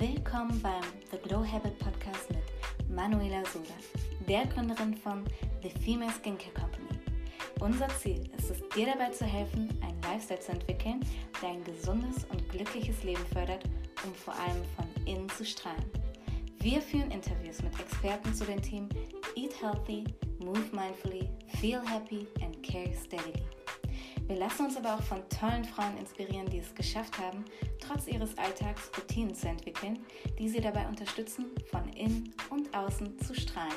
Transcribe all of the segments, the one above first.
Willkommen beim The Glow Habit Podcast mit Manuela Soda, der Gründerin von The Female Skincare Company. Unser Ziel ist es, dir dabei zu helfen, einen Lifestyle zu entwickeln, der ein gesundes und glückliches Leben fördert, um vor allem von innen zu strahlen. Wir führen Interviews mit Experten zu den Themen Eat Healthy, Move Mindfully, Feel Happy and Care Steadily. Wir lassen uns aber auch von tollen Frauen inspirieren, die es geschafft haben, trotz ihres Alltags Routinen zu entwickeln, die sie dabei unterstützen, von innen und außen zu strahlen.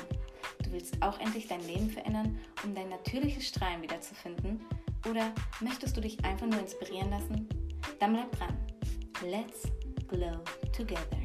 Du willst auch endlich dein Leben verändern, um dein natürliches Strahlen wiederzufinden? Oder möchtest du dich einfach nur inspirieren lassen? Dann bleib dran. Let's glow together.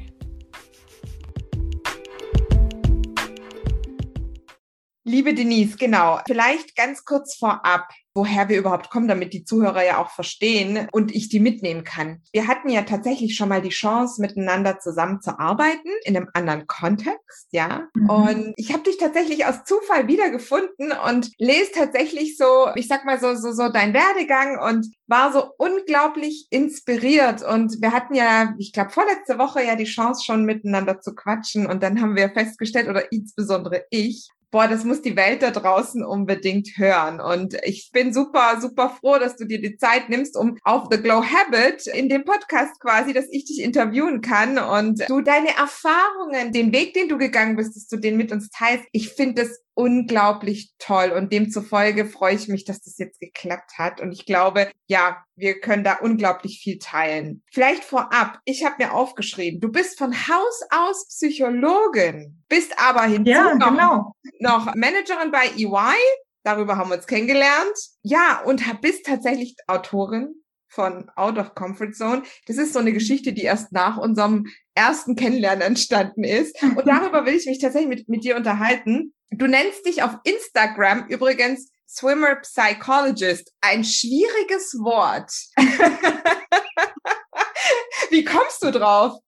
Liebe Denise, genau. Vielleicht ganz kurz vorab woher wir überhaupt kommen, damit die Zuhörer ja auch verstehen und ich die mitnehmen kann. Wir hatten ja tatsächlich schon mal die Chance, miteinander zusammenzuarbeiten in einem anderen Kontext, ja. Mhm. Und ich habe dich tatsächlich aus Zufall wiedergefunden und lese tatsächlich so, ich sag mal so, so, so dein Werdegang und war so unglaublich inspiriert. Und wir hatten ja, ich glaube, vorletzte Woche ja die Chance schon miteinander zu quatschen. Und dann haben wir festgestellt, oder insbesondere ich, boah, das muss die Welt da draußen unbedingt hören. Und ich bin super, super froh, dass du dir die Zeit nimmst, um auf The Glow Habit in dem Podcast quasi, dass ich dich interviewen kann und du deine Erfahrungen, den Weg, den du gegangen bist, dass du den mit uns teilst. Ich finde das unglaublich toll und demzufolge freue ich mich, dass das jetzt geklappt hat und ich glaube, ja, wir können da unglaublich viel teilen. Vielleicht vorab, ich habe mir aufgeschrieben, du bist von Haus aus Psychologin, bist aber hinzu ja, noch, genau. noch Managerin bei EY, darüber haben wir uns kennengelernt. Ja, und bist tatsächlich Autorin von Out of Comfort Zone. Das ist so eine Geschichte, die erst nach unserem ersten Kennenlernen entstanden ist. Und darüber will ich mich tatsächlich mit, mit dir unterhalten. Du nennst dich auf Instagram übrigens Swimmer Psychologist. Ein schwieriges Wort. Wie kommst du drauf?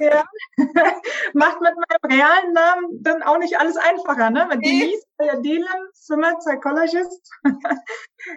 ja. Macht mit meinem realen Namen dann auch nicht alles einfacher, ne? Mit Denise äh, Dylan, Swimmer Psychologist.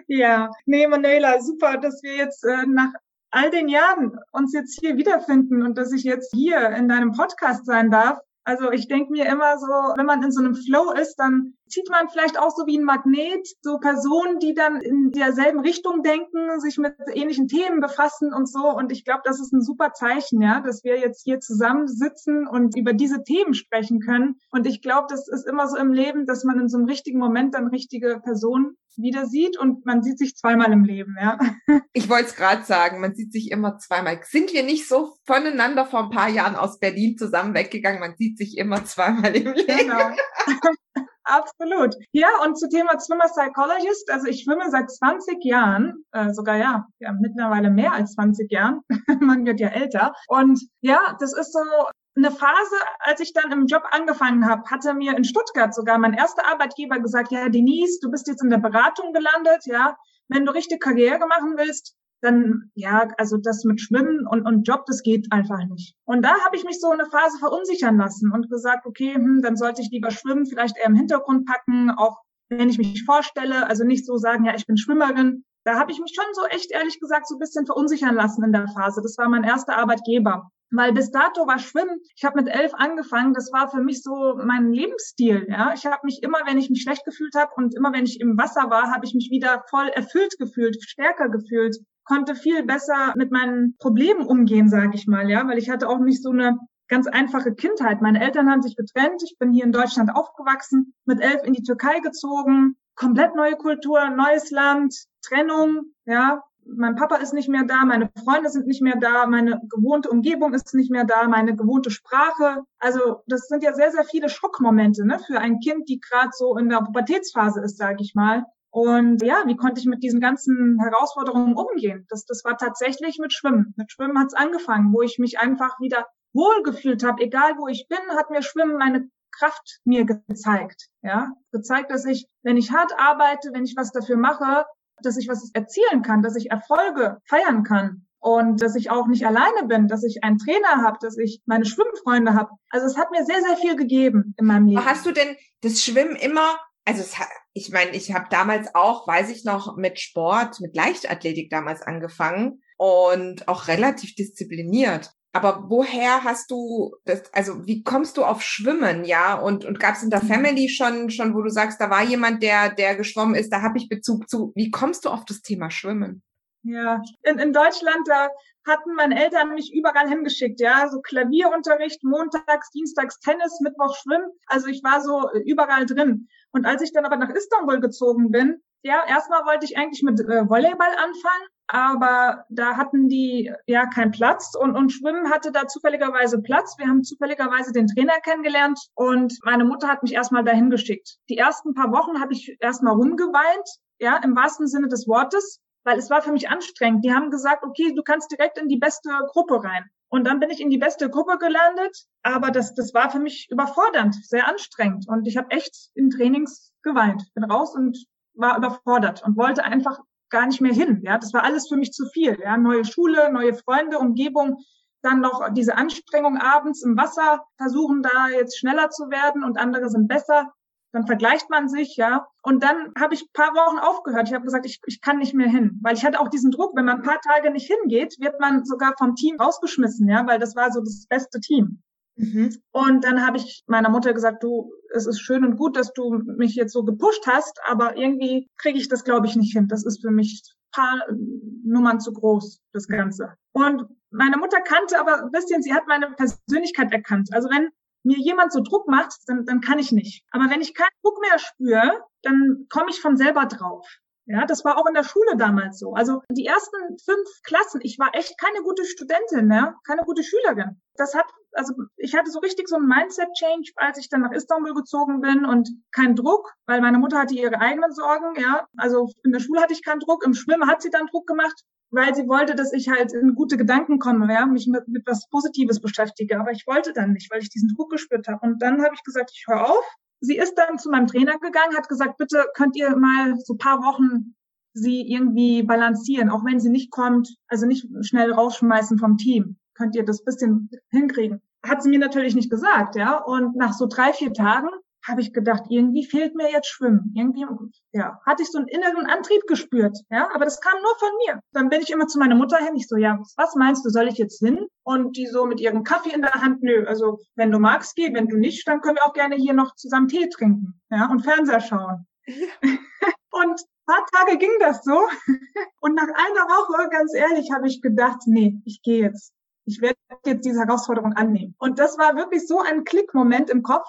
ja, nee, Manuela, super, dass wir jetzt äh, nach all den Jahren uns jetzt hier wiederfinden und dass ich jetzt hier in deinem Podcast sein darf. Also ich denke mir immer so, wenn man in so einem Flow ist, dann zieht man vielleicht auch so wie ein Magnet so Personen, die dann in derselben Richtung denken, sich mit ähnlichen Themen befassen und so. Und ich glaube, das ist ein super Zeichen, ja, dass wir jetzt hier zusammensitzen und über diese Themen sprechen können. Und ich glaube, das ist immer so im Leben, dass man in so einem richtigen Moment dann richtige Personen wieder sieht und man sieht sich zweimal im Leben, ja. Ich wollte es gerade sagen, man sieht sich immer zweimal. Sind wir nicht so voneinander vor ein paar Jahren aus Berlin zusammen weggegangen? Man sieht sich immer zweimal im Leben. Genau. Absolut. Ja, und zu Thema Swimmer Psychologist, also ich schwimme seit 20 Jahren, äh, sogar ja, ja, mittlerweile mehr als 20 Jahren. Man wird ja älter. Und ja, das ist so eine Phase, als ich dann im Job angefangen habe, hatte mir in Stuttgart sogar mein erster Arbeitgeber gesagt, ja, Denise, du bist jetzt in der Beratung gelandet, ja, wenn du richtig Karriere machen willst, dann ja, also das mit Schwimmen und, und Job, das geht einfach nicht. Und da habe ich mich so eine Phase verunsichern lassen und gesagt, okay, hm, dann sollte ich lieber Schwimmen vielleicht eher im Hintergrund packen, auch wenn ich mich vorstelle, also nicht so sagen, ja, ich bin Schwimmerin. Da habe ich mich schon so echt ehrlich gesagt so ein bisschen verunsichern lassen in der Phase. Das war mein erster Arbeitgeber. Weil bis dato war Schwimmen, ich habe mit elf angefangen, das war für mich so mein Lebensstil. Ja, Ich habe mich immer, wenn ich mich schlecht gefühlt habe und immer, wenn ich im Wasser war, habe ich mich wieder voll erfüllt gefühlt, stärker gefühlt konnte viel besser mit meinen Problemen umgehen, sage ich mal, ja, weil ich hatte auch nicht so eine ganz einfache Kindheit. Meine Eltern haben sich getrennt. Ich bin hier in Deutschland aufgewachsen, mit elf in die Türkei gezogen, komplett neue Kultur, neues Land, Trennung, ja. Mein Papa ist nicht mehr da, meine Freunde sind nicht mehr da, meine gewohnte Umgebung ist nicht mehr da, meine gewohnte Sprache. Also das sind ja sehr, sehr viele Schockmomente ne, für ein Kind, die gerade so in der Pubertätsphase ist, sage ich mal. Und ja, wie konnte ich mit diesen ganzen Herausforderungen umgehen? Das, das war tatsächlich mit Schwimmen. Mit Schwimmen hat es angefangen, wo ich mich einfach wieder wohlgefühlt habe. Egal wo ich bin, hat mir Schwimmen meine Kraft mir gezeigt. Ja, gezeigt, dass ich, wenn ich hart arbeite, wenn ich was dafür mache, dass ich was erzielen kann, dass ich Erfolge feiern kann und dass ich auch nicht alleine bin, dass ich einen Trainer habe, dass ich meine Schwimmfreunde habe. Also es hat mir sehr, sehr viel gegeben in meinem Leben. Hast du denn das Schwimmen immer, also es ich meine, ich habe damals auch, weiß ich noch, mit Sport, mit Leichtathletik damals angefangen und auch relativ diszipliniert. Aber woher hast du das, also wie kommst du auf Schwimmen, ja? Und, und gab es in der mhm. Family schon, schon, wo du sagst, da war jemand, der, der geschwommen ist, da habe ich Bezug zu. Wie kommst du auf das Thema Schwimmen? Ja, in, in Deutschland, da hatten meine Eltern mich überall hingeschickt, ja, so Klavierunterricht, montags, dienstags Tennis, Mittwoch Schwimmen. Also ich war so überall drin. Und als ich dann aber nach Istanbul gezogen bin, ja, erstmal wollte ich eigentlich mit äh, Volleyball anfangen, aber da hatten die ja keinen Platz und, und Schwimmen hatte da zufälligerweise Platz. Wir haben zufälligerweise den Trainer kennengelernt und meine Mutter hat mich erstmal dahin geschickt. Die ersten paar Wochen habe ich erstmal rumgeweint, ja, im wahrsten Sinne des Wortes, weil es war für mich anstrengend. Die haben gesagt, okay, du kannst direkt in die beste Gruppe rein. Und dann bin ich in die beste Gruppe gelandet, aber das, das war für mich überfordernd, sehr anstrengend. Und ich habe echt in Trainings geweint. Bin raus und war überfordert und wollte einfach gar nicht mehr hin. Ja, das war alles für mich zu viel. Ja, neue Schule, neue Freunde, Umgebung, dann noch diese Anstrengung abends im Wasser, versuchen da jetzt schneller zu werden und andere sind besser. Dann vergleicht man sich, ja. Und dann habe ich paar Wochen aufgehört. Ich habe gesagt, ich, ich kann nicht mehr hin, weil ich hatte auch diesen Druck, wenn man ein paar Tage nicht hingeht, wird man sogar vom Team rausgeschmissen, ja, weil das war so das beste Team. Mhm. Und dann habe ich meiner Mutter gesagt, du, es ist schön und gut, dass du mich jetzt so gepusht hast, aber irgendwie kriege ich das, glaube ich, nicht hin. Das ist für mich paar Nummern zu groß, das Ganze. Und meine Mutter kannte aber ein bisschen, sie hat meine Persönlichkeit erkannt. Also wenn mir jemand so Druck macht, dann, dann kann ich nicht. Aber wenn ich keinen Druck mehr spüre, dann komme ich von selber drauf. Ja, das war auch in der Schule damals so. Also die ersten fünf Klassen, ich war echt keine gute Studentin, ja, keine gute Schülerin. Das hat, also ich hatte so richtig so ein Mindset-Change, als ich dann nach Istanbul gezogen bin und kein Druck, weil meine Mutter hatte ihre eigenen Sorgen, ja. Also in der Schule hatte ich keinen Druck, im Schwimmen hat sie dann Druck gemacht, weil sie wollte, dass ich halt in gute Gedanken komme, ja, mich mit, mit was Positives beschäftige. Aber ich wollte dann nicht, weil ich diesen Druck gespürt habe. Und dann habe ich gesagt, ich höre auf, sie ist dann zu meinem Trainer gegangen, hat gesagt, bitte könnt ihr mal so paar Wochen sie irgendwie balancieren, auch wenn sie nicht kommt, also nicht schnell rausschmeißen vom Team. Könnt ihr das bisschen hinkriegen? Hat sie mir natürlich nicht gesagt, ja. Und nach so drei, vier Tagen habe ich gedacht, irgendwie fehlt mir jetzt Schwimmen. Irgendwie, ja, hatte ich so einen inneren Antrieb gespürt, ja, aber das kam nur von mir. Dann bin ich immer zu meiner Mutter hin, ich so, ja, was meinst du, soll ich jetzt hin? Und die so mit ihrem Kaffee in der Hand, nö, also wenn du magst, geh, wenn du nicht, dann können wir auch gerne hier noch zusammen Tee trinken, ja, und Fernseher schauen. Und paar Tage ging das so. Und nach einer Woche, ganz ehrlich, habe ich gedacht, nee, ich gehe jetzt. Ich werde jetzt diese Herausforderung annehmen. Und das war wirklich so ein Klickmoment im Kopf,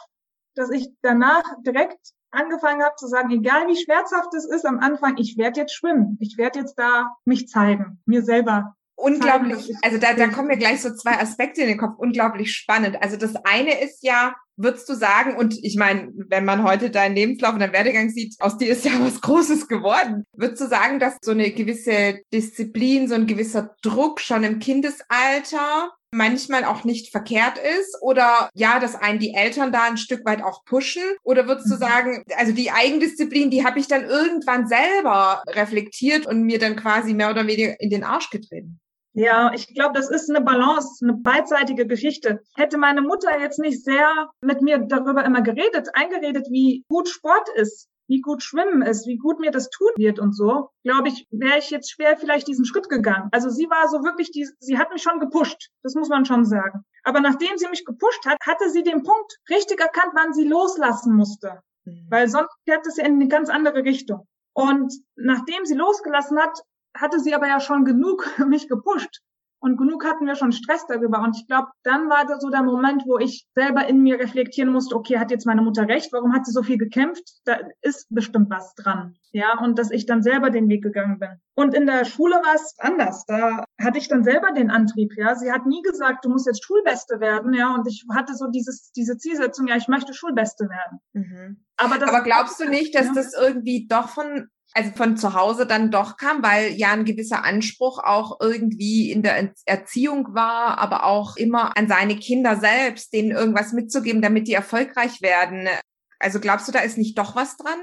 dass ich danach direkt angefangen habe zu sagen, egal wie schmerzhaft es ist am Anfang, ich werde jetzt schwimmen. Ich werde jetzt da mich zeigen, mir selber. Unglaublich, also da, da kommen mir gleich so zwei Aspekte in den Kopf, unglaublich spannend. Also das eine ist ja, würdest du sagen, und ich meine, wenn man heute deinen Lebenslauf und deinen Werdegang sieht, aus dir ist ja was Großes geworden, würdest du sagen, dass so eine gewisse Disziplin, so ein gewisser Druck schon im Kindesalter manchmal auch nicht verkehrt ist oder ja, dass einen die Eltern da ein Stück weit auch pushen oder würdest du mhm. sagen, also die Eigendisziplin, die habe ich dann irgendwann selber reflektiert und mir dann quasi mehr oder weniger in den Arsch getreten? Ja, ich glaube, das ist eine Balance, eine beidseitige Geschichte. Hätte meine Mutter jetzt nicht sehr mit mir darüber immer geredet, eingeredet, wie gut Sport ist, wie gut Schwimmen ist, wie gut mir das tun wird und so, glaube ich, wäre ich jetzt schwer vielleicht diesen Schritt gegangen. Also sie war so wirklich, die, sie hat mich schon gepusht, das muss man schon sagen. Aber nachdem sie mich gepusht hat, hatte sie den Punkt richtig erkannt, wann sie loslassen musste. Mhm. Weil sonst fährt es ja in eine ganz andere Richtung. Und nachdem sie losgelassen hat, hatte sie aber ja schon genug mich gepusht. Und genug hatten wir schon Stress darüber. Und ich glaube, dann war das so der Moment, wo ich selber in mir reflektieren musste, okay, hat jetzt meine Mutter recht? Warum hat sie so viel gekämpft? Da ist bestimmt was dran. Ja, und dass ich dann selber den Weg gegangen bin. Und in der Schule war es anders. Da hatte ich dann selber den Antrieb. Ja, sie hat nie gesagt, du musst jetzt Schulbeste werden. Ja, und ich hatte so dieses, diese Zielsetzung, ja, ich möchte Schulbeste werden. Mhm. Aber, Aber glaubst du nicht, dass ja? das irgendwie doch von also von zu Hause dann doch kam, weil ja ein gewisser Anspruch auch irgendwie in der Erziehung war, aber auch immer an seine Kinder selbst, denen irgendwas mitzugeben, damit die erfolgreich werden. Also glaubst du, da ist nicht doch was dran?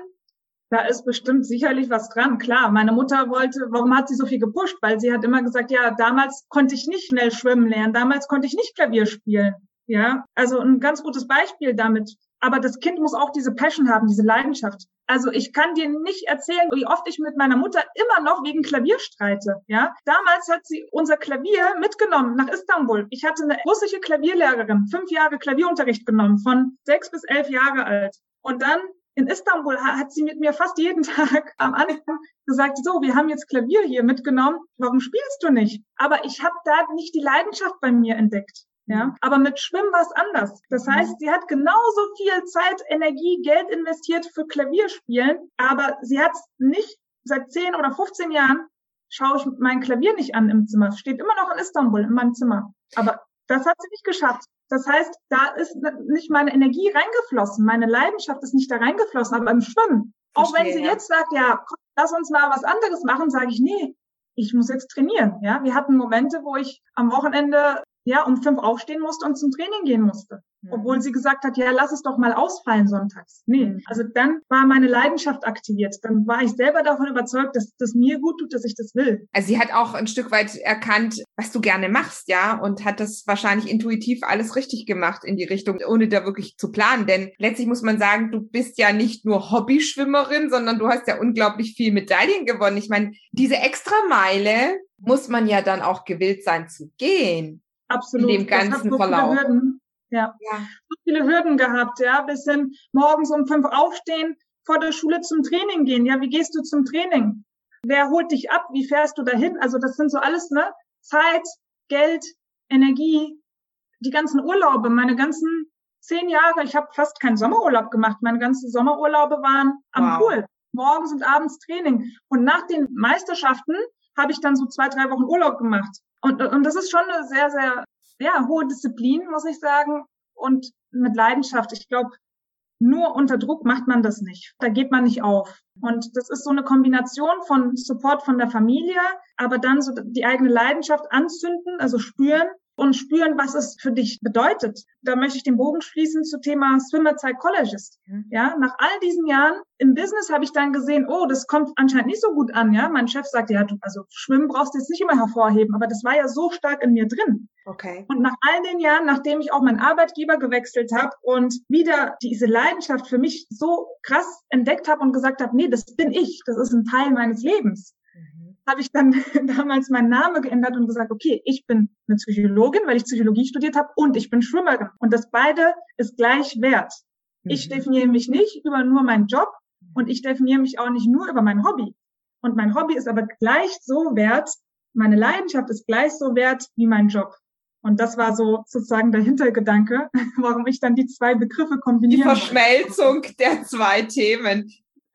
Da ist bestimmt sicherlich was dran. Klar, meine Mutter wollte, warum hat sie so viel gepusht? Weil sie hat immer gesagt, ja, damals konnte ich nicht schnell schwimmen lernen, damals konnte ich nicht Klavier spielen. Ja, also ein ganz gutes Beispiel damit. Aber das Kind muss auch diese Passion haben, diese Leidenschaft. Also ich kann dir nicht erzählen, wie oft ich mit meiner Mutter immer noch wegen Klavier streite. Ja, damals hat sie unser Klavier mitgenommen nach Istanbul. Ich hatte eine russische Klavierlehrerin, fünf Jahre Klavierunterricht genommen, von sechs bis elf Jahre alt. Und dann in Istanbul hat sie mit mir fast jeden Tag am Anfang gesagt, so, wir haben jetzt Klavier hier mitgenommen, warum spielst du nicht? Aber ich habe da nicht die Leidenschaft bei mir entdeckt. Ja, aber mit Schwimmen war es anders. Das mhm. heißt, sie hat genauso viel Zeit, Energie, Geld investiert für Klavierspielen, aber sie hat nicht seit 10 oder 15 Jahren schaue ich mein Klavier nicht an im Zimmer. Es steht immer noch in Istanbul in meinem Zimmer. Aber das hat sie nicht geschafft. Das heißt, da ist nicht meine Energie reingeflossen, meine Leidenschaft ist nicht da reingeflossen, aber im Schwimmen. Verstehe, auch wenn sie ja. jetzt sagt, ja, komm, lass uns mal was anderes machen, sage ich, nee, ich muss jetzt trainieren. Ja, wir hatten Momente, wo ich am Wochenende ja, um fünf aufstehen musste und zum Training gehen musste. Mhm. Obwohl sie gesagt hat, ja, lass es doch mal ausfallen sonntags. Nee, mhm. also dann war meine Leidenschaft aktiviert. Dann war ich selber davon überzeugt, dass das mir gut tut, dass ich das will. Also sie hat auch ein Stück weit erkannt, was du gerne machst, ja, und hat das wahrscheinlich intuitiv alles richtig gemacht in die Richtung, ohne da wirklich zu planen. Denn letztlich muss man sagen, du bist ja nicht nur Hobbyschwimmerin, sondern du hast ja unglaublich viel Medaillen gewonnen. Ich meine, diese extra Meile muss man ja dann auch gewillt sein zu gehen. Absolut. In dem ganzen so Verlauf. Hürden, ja. ja. So viele Hürden gehabt, ja. Bis hin morgens um fünf aufstehen, vor der Schule zum Training gehen. Ja, wie gehst du zum Training? Wer holt dich ab? Wie fährst du dahin? Also das sind so alles, ne? Zeit, Geld, Energie, die ganzen Urlaube, meine ganzen zehn Jahre, ich habe fast keinen Sommerurlaub gemacht. Meine ganzen Sommerurlaube waren am wow. Pool. Morgens und abends Training. Und nach den Meisterschaften habe ich dann so zwei, drei Wochen Urlaub gemacht. Und, und das ist schon eine sehr, sehr ja, hohe Disziplin, muss ich sagen. Und mit Leidenschaft. Ich glaube, nur unter Druck macht man das nicht. Da geht man nicht auf. Und das ist so eine Kombination von Support von der Familie, aber dann so die eigene Leidenschaft anzünden, also spüren und spüren, was es für dich bedeutet. Da möchte ich den Bogen schließen zu Thema Swimmer Psychologist. Ja, nach all diesen Jahren im Business habe ich dann gesehen, oh, das kommt anscheinend nicht so gut an. Ja, mein Chef sagt, ja, du, also Schwimmen brauchst du jetzt nicht immer hervorheben, aber das war ja so stark in mir drin. Okay. Und nach all den Jahren, nachdem ich auch meinen Arbeitgeber gewechselt habe und wieder diese Leidenschaft für mich so krass entdeckt habe und gesagt habe, nee, das bin ich, das ist ein Teil meines Lebens habe ich dann damals meinen Namen geändert und gesagt, okay, ich bin eine Psychologin, weil ich Psychologie studiert habe und ich bin Schwimmerin. Und das beide ist gleich wert. Mhm. Ich definiere mich nicht über nur meinen Job und ich definiere mich auch nicht nur über mein Hobby. Und mein Hobby ist aber gleich so wert, meine Leidenschaft ist gleich so wert wie mein Job. Und das war so sozusagen der Hintergedanke, warum ich dann die zwei Begriffe kombiniere. Die Verschmelzung der zwei Themen.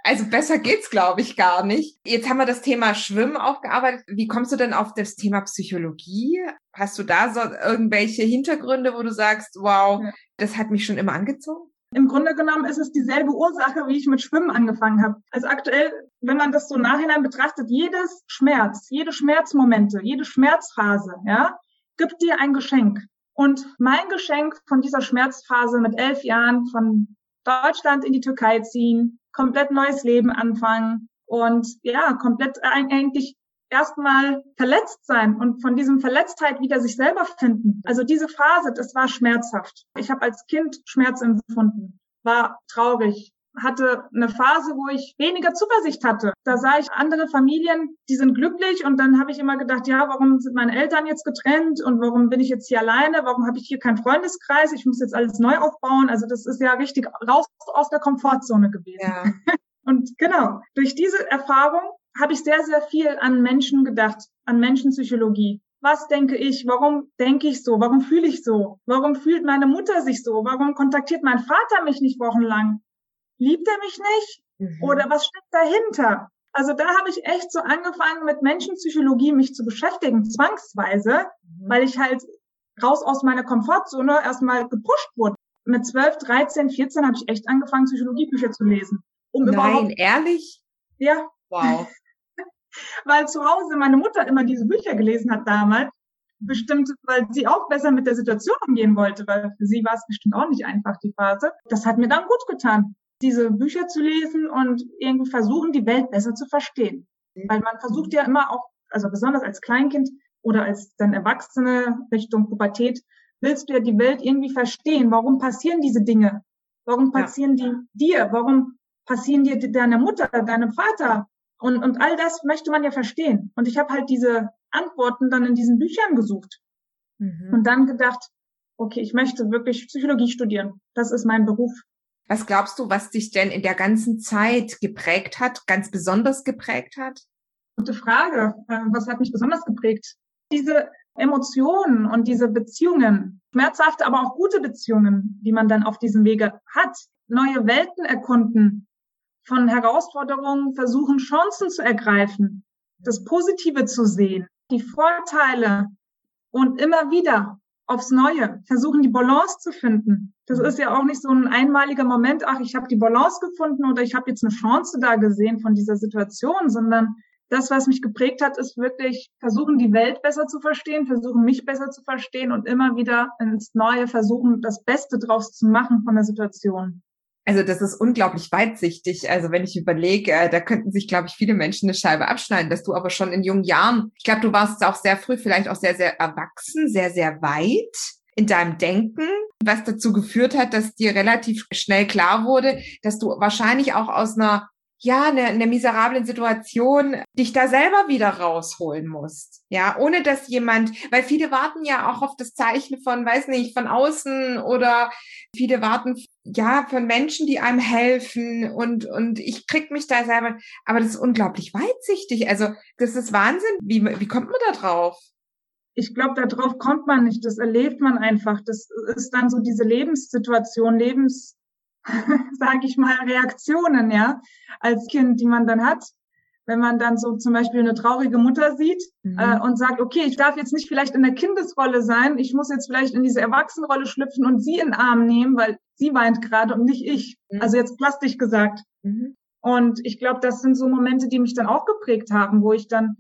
Also besser geht's, glaube ich, gar nicht. Jetzt haben wir das Thema Schwimmen aufgearbeitet. Wie kommst du denn auf das Thema Psychologie? Hast du da so irgendwelche Hintergründe, wo du sagst, wow, das hat mich schon immer angezogen? Im Grunde genommen ist es dieselbe Ursache, wie ich mit Schwimmen angefangen habe. Also aktuell, wenn man das so nachhinein betrachtet, jedes Schmerz, jede Schmerzmomente, jede Schmerzphase, ja, gibt dir ein Geschenk. Und mein Geschenk von dieser Schmerzphase mit elf Jahren von Deutschland in die Türkei ziehen, komplett neues Leben anfangen und ja, komplett eigentlich erstmal verletzt sein und von diesem Verletztheit wieder sich selber finden. Also diese Phase, das war schmerzhaft. Ich habe als Kind Schmerz empfunden, war traurig, hatte eine Phase, wo ich weniger Zuversicht hatte. Da sah ich andere Familien, die sind glücklich und dann habe ich immer gedacht, ja, warum sind meine Eltern jetzt getrennt und warum bin ich jetzt hier alleine? Warum habe ich hier keinen Freundeskreis? Ich muss jetzt alles neu aufbauen. Also das ist ja richtig raus aus der Komfortzone gewesen. Ja. Und genau, durch diese Erfahrung habe ich sehr, sehr viel an Menschen gedacht, an Menschenpsychologie. Was denke ich? Warum denke ich so? Warum fühle ich so? Warum fühlt meine Mutter sich so? Warum kontaktiert mein Vater mich nicht wochenlang? Liebt er mich nicht? Mhm. Oder was steckt dahinter? Also da habe ich echt so angefangen, mit Menschenpsychologie mich zu beschäftigen, zwangsweise, mhm. weil ich halt raus aus meiner Komfortzone erstmal gepusht wurde. Mit 12, 13, 14 habe ich echt angefangen, Psychologiebücher zu lesen. Um Nein, ehrlich? Ja. Wow. weil zu Hause meine Mutter immer diese Bücher gelesen hat damals. Bestimmt, weil sie auch besser mit der Situation umgehen wollte, weil für sie war es bestimmt auch nicht einfach, die Phase. Das hat mir dann gut getan diese Bücher zu lesen und irgendwie versuchen, die Welt besser zu verstehen. Weil man versucht ja immer auch, also besonders als Kleinkind oder als dann Erwachsene Richtung Pubertät, willst du ja die Welt irgendwie verstehen. Warum passieren diese Dinge? Warum passieren ja. die dir? Warum passieren dir deine Mutter, deinem Vater? Und, und all das möchte man ja verstehen. Und ich habe halt diese Antworten dann in diesen Büchern gesucht. Mhm. Und dann gedacht, okay, ich möchte wirklich Psychologie studieren. Das ist mein Beruf. Was glaubst du, was dich denn in der ganzen Zeit geprägt hat, ganz besonders geprägt hat? Gute Frage. Ähm, was hat mich besonders geprägt? Diese Emotionen und diese Beziehungen, schmerzhafte, aber auch gute Beziehungen, die man dann auf diesem Wege hat, neue Welten erkunden, von Herausforderungen versuchen, Chancen zu ergreifen, das Positive zu sehen, die Vorteile und immer wieder aufs Neue versuchen, die Balance zu finden. Das ist ja auch nicht so ein einmaliger Moment, ach, ich habe die Balance gefunden oder ich habe jetzt eine Chance da gesehen von dieser Situation, sondern das, was mich geprägt hat, ist wirklich versuchen, die Welt besser zu verstehen, versuchen, mich besser zu verstehen und immer wieder ins Neue versuchen, das Beste draus zu machen von der Situation. Also das ist unglaublich weitsichtig. Also wenn ich überlege, äh, da könnten sich, glaube ich, viele Menschen eine Scheibe abschneiden, dass du aber schon in jungen Jahren, ich glaube, du warst auch sehr früh, vielleicht auch sehr, sehr erwachsen, sehr, sehr weit in deinem Denken, was dazu geführt hat, dass dir relativ schnell klar wurde, dass du wahrscheinlich auch aus einer ja, eine, eine miserablen Situation dich da selber wieder rausholen musst. Ja, ohne dass jemand, weil viele warten ja auch auf das Zeichen von, weiß nicht, von außen oder viele warten, ja, von Menschen, die einem helfen und, und ich krieg mich da selber, aber das ist unglaublich weitsichtig. Also, das ist Wahnsinn. Wie, wie kommt man da drauf? ich glaube, darauf kommt man nicht. Das erlebt man einfach. Das ist dann so diese Lebenssituation, Lebens, sage ich mal, Reaktionen, ja, als Kind, die man dann hat. Wenn man dann so zum Beispiel eine traurige Mutter sieht mhm. äh, und sagt, okay, ich darf jetzt nicht vielleicht in der Kindesrolle sein, ich muss jetzt vielleicht in diese Erwachsenenrolle schlüpfen und sie in den Arm nehmen, weil sie weint gerade und nicht ich. Mhm. Also jetzt plastisch gesagt. Mhm. Und ich glaube, das sind so Momente, die mich dann auch geprägt haben, wo ich dann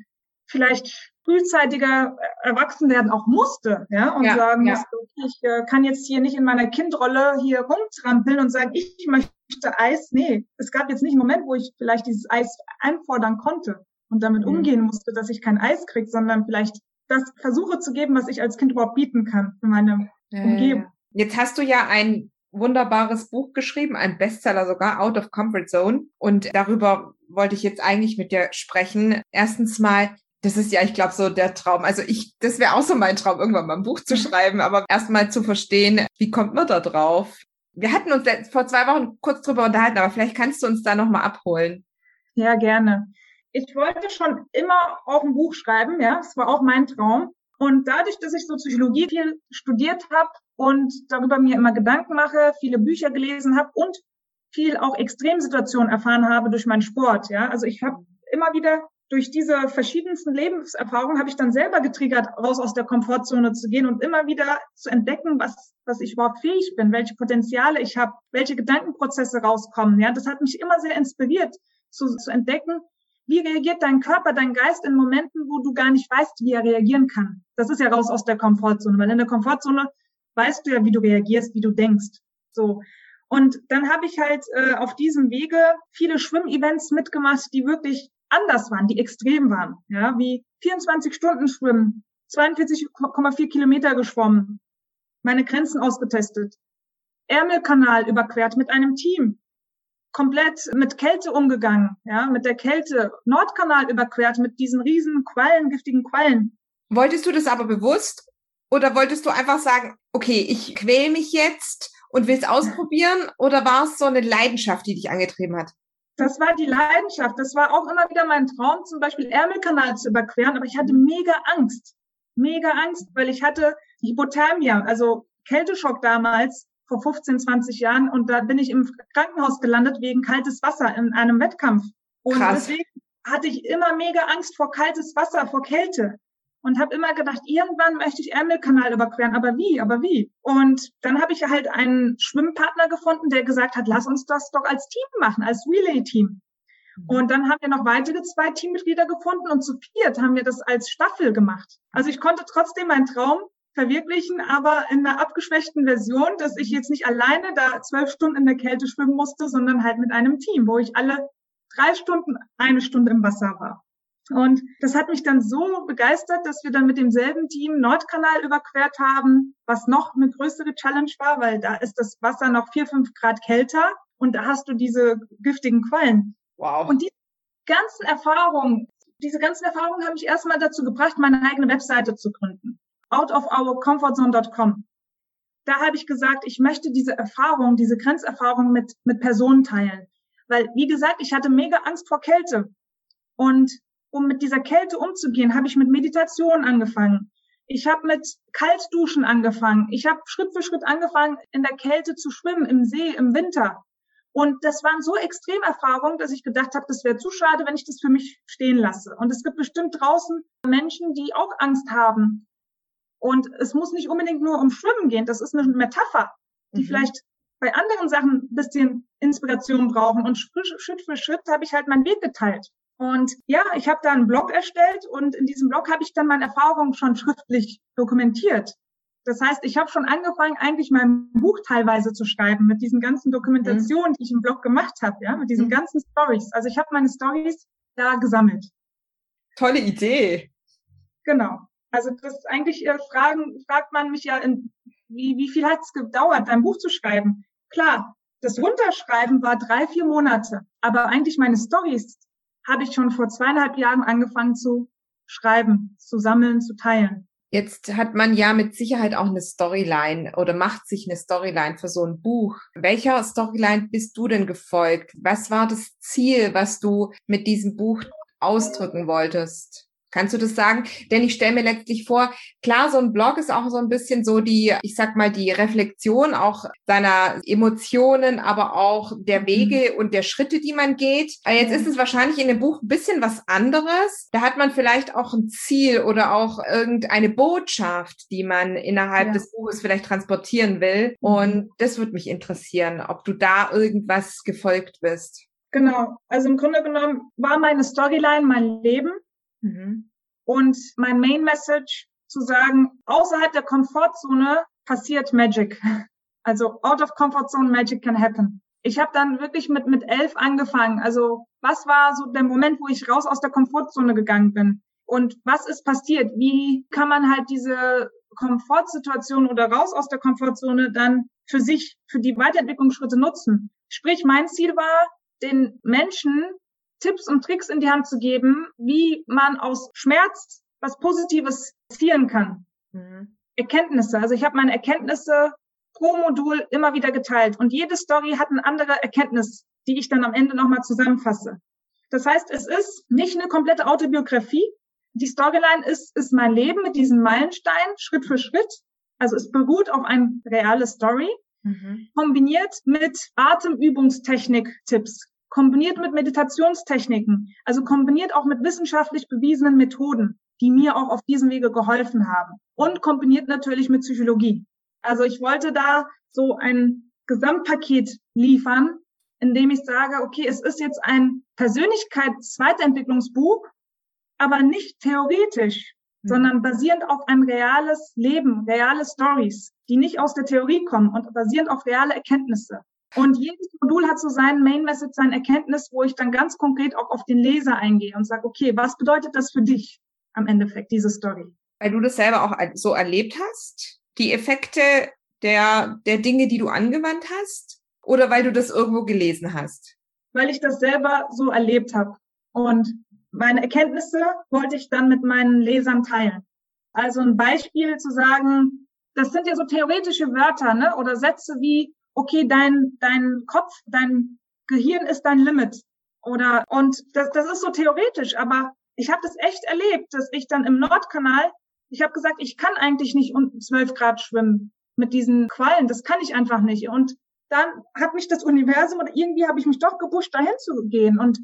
vielleicht frühzeitiger erwachsen werden auch musste, ja, und ja, sagen ja. musste, okay, ich äh, kann jetzt hier nicht in meiner Kindrolle hier rumtrampeln und sagen, ich möchte Eis. Nee, es gab jetzt nicht einen Moment, wo ich vielleicht dieses Eis einfordern konnte und damit mhm. umgehen musste, dass ich kein Eis krieg, sondern vielleicht das versuche zu geben, was ich als Kind überhaupt bieten kann für meine äh, Umgebung. Jetzt hast du ja ein wunderbares Buch geschrieben, ein Bestseller sogar, Out of Comfort Zone. Und darüber wollte ich jetzt eigentlich mit dir sprechen. Erstens mal, das ist ja, ich glaube, so der Traum. Also ich, das wäre auch so mein Traum, irgendwann mal ein Buch zu mhm. schreiben, aber erstmal zu verstehen, wie kommt man da drauf? Wir hatten uns vor zwei Wochen kurz drüber unterhalten, aber vielleicht kannst du uns da nochmal abholen. Ja, gerne. Ich wollte schon immer auch ein Buch schreiben, ja, das war auch mein Traum. Und dadurch, dass ich so Psychologie viel studiert habe und darüber mir immer Gedanken mache, viele Bücher gelesen habe und viel auch Extremsituationen erfahren habe durch meinen Sport, ja. Also ich habe immer wieder durch diese verschiedensten Lebenserfahrungen habe ich dann selber getriggert, raus aus der Komfortzone zu gehen und immer wieder zu entdecken, was, was ich überhaupt fähig bin, welche Potenziale ich habe, welche Gedankenprozesse rauskommen. Ja, das hat mich immer sehr inspiriert, zu, zu entdecken, wie reagiert dein Körper, dein Geist in Momenten, wo du gar nicht weißt, wie er reagieren kann. Das ist ja raus aus der Komfortzone, weil in der Komfortzone weißt du ja, wie du reagierst, wie du denkst. So. Und dann habe ich halt äh, auf diesem Wege viele Schwimmevents mitgemacht, die wirklich anders waren, die extrem waren, ja, wie 24 Stunden schwimmen, 42,4 Kilometer geschwommen, meine Grenzen ausgetestet, Ärmelkanal überquert mit einem Team, komplett mit Kälte umgegangen, ja, mit der Kälte, Nordkanal überquert mit diesen riesen Quallen, giftigen Quallen. Wolltest du das aber bewusst oder wolltest du einfach sagen, okay, ich quäl mich jetzt und will es ausprobieren oder war es so eine Leidenschaft, die dich angetrieben hat? Das war die Leidenschaft. Das war auch immer wieder mein Traum, zum Beispiel Ärmelkanal zu überqueren. Aber ich hatte mega Angst. Mega Angst, weil ich hatte Hypothermia, also Kälteschock damals vor 15, 20 Jahren. Und da bin ich im Krankenhaus gelandet wegen kaltes Wasser in einem Wettkampf. Und Krass. deswegen hatte ich immer mega Angst vor kaltes Wasser, vor Kälte und habe immer gedacht, irgendwann möchte ich Ärmelkanal überqueren, aber wie, aber wie? Und dann habe ich halt einen Schwimmpartner gefunden, der gesagt hat, lass uns das doch als Team machen, als Relay-Team. Mhm. Und dann haben wir noch weitere zwei Teammitglieder gefunden und zu viert haben wir das als Staffel gemacht. Also ich konnte trotzdem meinen Traum verwirklichen, aber in einer abgeschwächten Version, dass ich jetzt nicht alleine da zwölf Stunden in der Kälte schwimmen musste, sondern halt mit einem Team, wo ich alle drei Stunden eine Stunde im Wasser war. Und das hat mich dann so begeistert, dass wir dann mit demselben Team Nordkanal überquert haben, was noch eine größere Challenge war, weil da ist das Wasser noch vier, fünf Grad kälter. und da hast du diese giftigen Quallen. Wow. Und die ganzen Erfahrungen, diese ganzen Erfahrungen haben mich erstmal dazu gebracht, meine eigene Webseite zu gründen. outofourcomfortzone.com. Da habe ich gesagt, ich möchte diese Erfahrung, diese Grenzerfahrung mit, mit Personen teilen. Weil, wie gesagt, ich hatte mega Angst vor Kälte. Und um mit dieser Kälte umzugehen, habe ich mit Meditation angefangen. Ich habe mit Kaltduschen angefangen. Ich habe Schritt für Schritt angefangen, in der Kälte zu schwimmen, im See, im Winter. Und das waren so Extremerfahrungen, dass ich gedacht habe, das wäre zu schade, wenn ich das für mich stehen lasse. Und es gibt bestimmt draußen Menschen, die auch Angst haben. Und es muss nicht unbedingt nur um Schwimmen gehen. Das ist eine Metapher, die mhm. vielleicht bei anderen Sachen ein bisschen Inspiration brauchen. Und Schritt für Schritt habe ich halt meinen Weg geteilt. Und ja, ich habe da einen Blog erstellt und in diesem Blog habe ich dann meine Erfahrungen schon schriftlich dokumentiert. Das heißt, ich habe schon angefangen, eigentlich mein Buch teilweise zu schreiben mit diesen ganzen Dokumentationen, mhm. die ich im Blog gemacht habe, ja, mit diesen mhm. ganzen Stories. Also ich habe meine Stories da gesammelt. Tolle Idee. Genau. Also das eigentlich äh, fragen, fragt man mich ja, in, wie, wie viel hat es gedauert, dein Buch zu schreiben? Klar, das Runterschreiben war drei, vier Monate. Aber eigentlich meine Stories habe ich schon vor zweieinhalb Jahren angefangen zu schreiben, zu sammeln, zu teilen. Jetzt hat man ja mit Sicherheit auch eine Storyline oder macht sich eine Storyline für so ein Buch. Welcher Storyline bist du denn gefolgt? Was war das Ziel, was du mit diesem Buch ausdrücken wolltest? Kannst du das sagen? Denn ich stelle mir letztlich vor, klar, so ein Blog ist auch so ein bisschen so die, ich sag mal, die Reflexion auch seiner Emotionen, aber auch der mhm. Wege und der Schritte, die man geht. Jetzt ist es wahrscheinlich in dem Buch ein bisschen was anderes. Da hat man vielleicht auch ein Ziel oder auch irgendeine Botschaft, die man innerhalb ja. des Buches vielleicht transportieren will. Mhm. Und das würde mich interessieren, ob du da irgendwas gefolgt bist. Genau. Also im Grunde genommen war meine Storyline mein Leben Mhm. Und mein Main Message zu sagen, außerhalb der Komfortzone passiert Magic. Also out of comfort zone magic can happen. Ich habe dann wirklich mit mit elf angefangen. Also was war so der Moment, wo ich raus aus der Komfortzone gegangen bin? Und was ist passiert? Wie kann man halt diese Komfortsituation oder raus aus der Komfortzone dann für sich, für die Weiterentwicklungsschritte nutzen? Sprich, mein Ziel war, den Menschen Tipps und Tricks in die Hand zu geben, wie man aus Schmerz was Positives zielen kann. Mhm. Erkenntnisse. Also ich habe meine Erkenntnisse pro Modul immer wieder geteilt und jede Story hat eine andere Erkenntnis, die ich dann am Ende nochmal zusammenfasse. Das heißt, es ist nicht eine komplette Autobiografie. Die Storyline ist, ist mein Leben mit diesem Meilenstein, Schritt für Schritt. Also es beruht auf eine reale Story, mhm. kombiniert mit Atemübungstechnik-Tipps kombiniert mit Meditationstechniken, also kombiniert auch mit wissenschaftlich bewiesenen Methoden, die mir auch auf diesem Wege geholfen haben und kombiniert natürlich mit Psychologie. Also ich wollte da so ein Gesamtpaket liefern, in dem ich sage, okay, es ist jetzt ein Persönlichkeitsweiterentwicklungsbuch, aber nicht theoretisch, mhm. sondern basierend auf ein reales Leben, reale Stories, die nicht aus der Theorie kommen und basierend auf reale Erkenntnisse. Und jedes Modul hat so seinen Main Message, sein Erkenntnis, wo ich dann ganz konkret auch auf den Leser eingehe und sage, okay, was bedeutet das für dich am Endeffekt, diese Story? Weil du das selber auch so erlebt hast, die Effekte der, der Dinge, die du angewandt hast, oder weil du das irgendwo gelesen hast? Weil ich das selber so erlebt habe. Und meine Erkenntnisse wollte ich dann mit meinen Lesern teilen. Also ein Beispiel zu sagen, das sind ja so theoretische Wörter, ne? Oder Sätze wie, okay, dein, dein Kopf, dein Gehirn ist dein Limit. Oder und das, das ist so theoretisch, aber ich habe das echt erlebt, dass ich dann im Nordkanal, ich habe gesagt, ich kann eigentlich nicht unten 12 Grad schwimmen mit diesen Quallen, das kann ich einfach nicht. Und dann hat mich das Universum oder irgendwie habe ich mich doch gepusht, dahin zu gehen. Und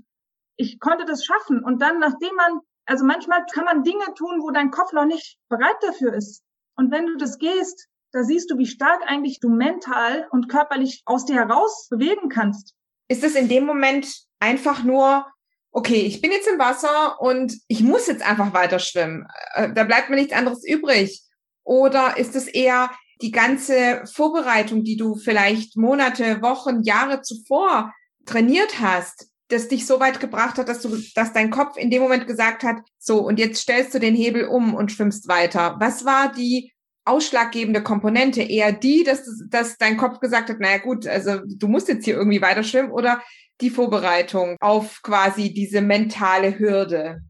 ich konnte das schaffen. Und dann, nachdem man, also manchmal kann man Dinge tun, wo dein Kopf noch nicht bereit dafür ist. Und wenn du das gehst, da siehst du, wie stark eigentlich du mental und körperlich aus dir heraus bewegen kannst. Ist es in dem Moment einfach nur, okay, ich bin jetzt im Wasser und ich muss jetzt einfach weiter schwimmen. Äh, da bleibt mir nichts anderes übrig. Oder ist es eher die ganze Vorbereitung, die du vielleicht Monate, Wochen, Jahre zuvor trainiert hast, das dich so weit gebracht hat, dass du, dass dein Kopf in dem Moment gesagt hat, so, und jetzt stellst du den Hebel um und schwimmst weiter. Was war die ausschlaggebende Komponente? Eher die, dass, dass dein Kopf gesagt hat, naja gut, also du musst jetzt hier irgendwie weiter schwimmen oder die Vorbereitung auf quasi diese mentale Hürde?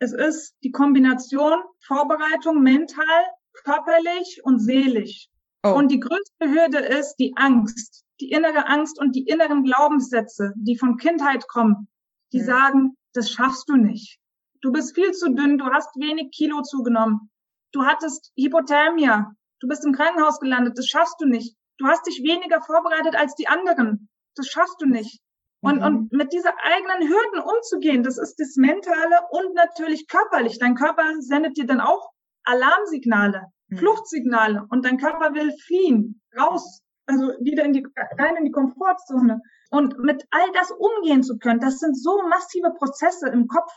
Es ist die Kombination Vorbereitung mental, körperlich und seelisch. Oh. Und die größte Hürde ist die Angst, die innere Angst und die inneren Glaubenssätze, die von Kindheit kommen, die mhm. sagen, das schaffst du nicht. Du bist viel zu dünn, du hast wenig Kilo zugenommen. Du hattest Hypothermia. Du bist im Krankenhaus gelandet, das schaffst du nicht. Du hast dich weniger vorbereitet als die anderen. Das schaffst du nicht. Und, mhm. und mit dieser eigenen Hürden umzugehen, das ist das Mentale und natürlich körperlich. Dein Körper sendet dir dann auch Alarmsignale, mhm. Fluchtsignale und dein Körper will fliehen, raus, also wieder in die, rein in die Komfortzone. Und mit all das umgehen zu können, das sind so massive Prozesse im Kopf.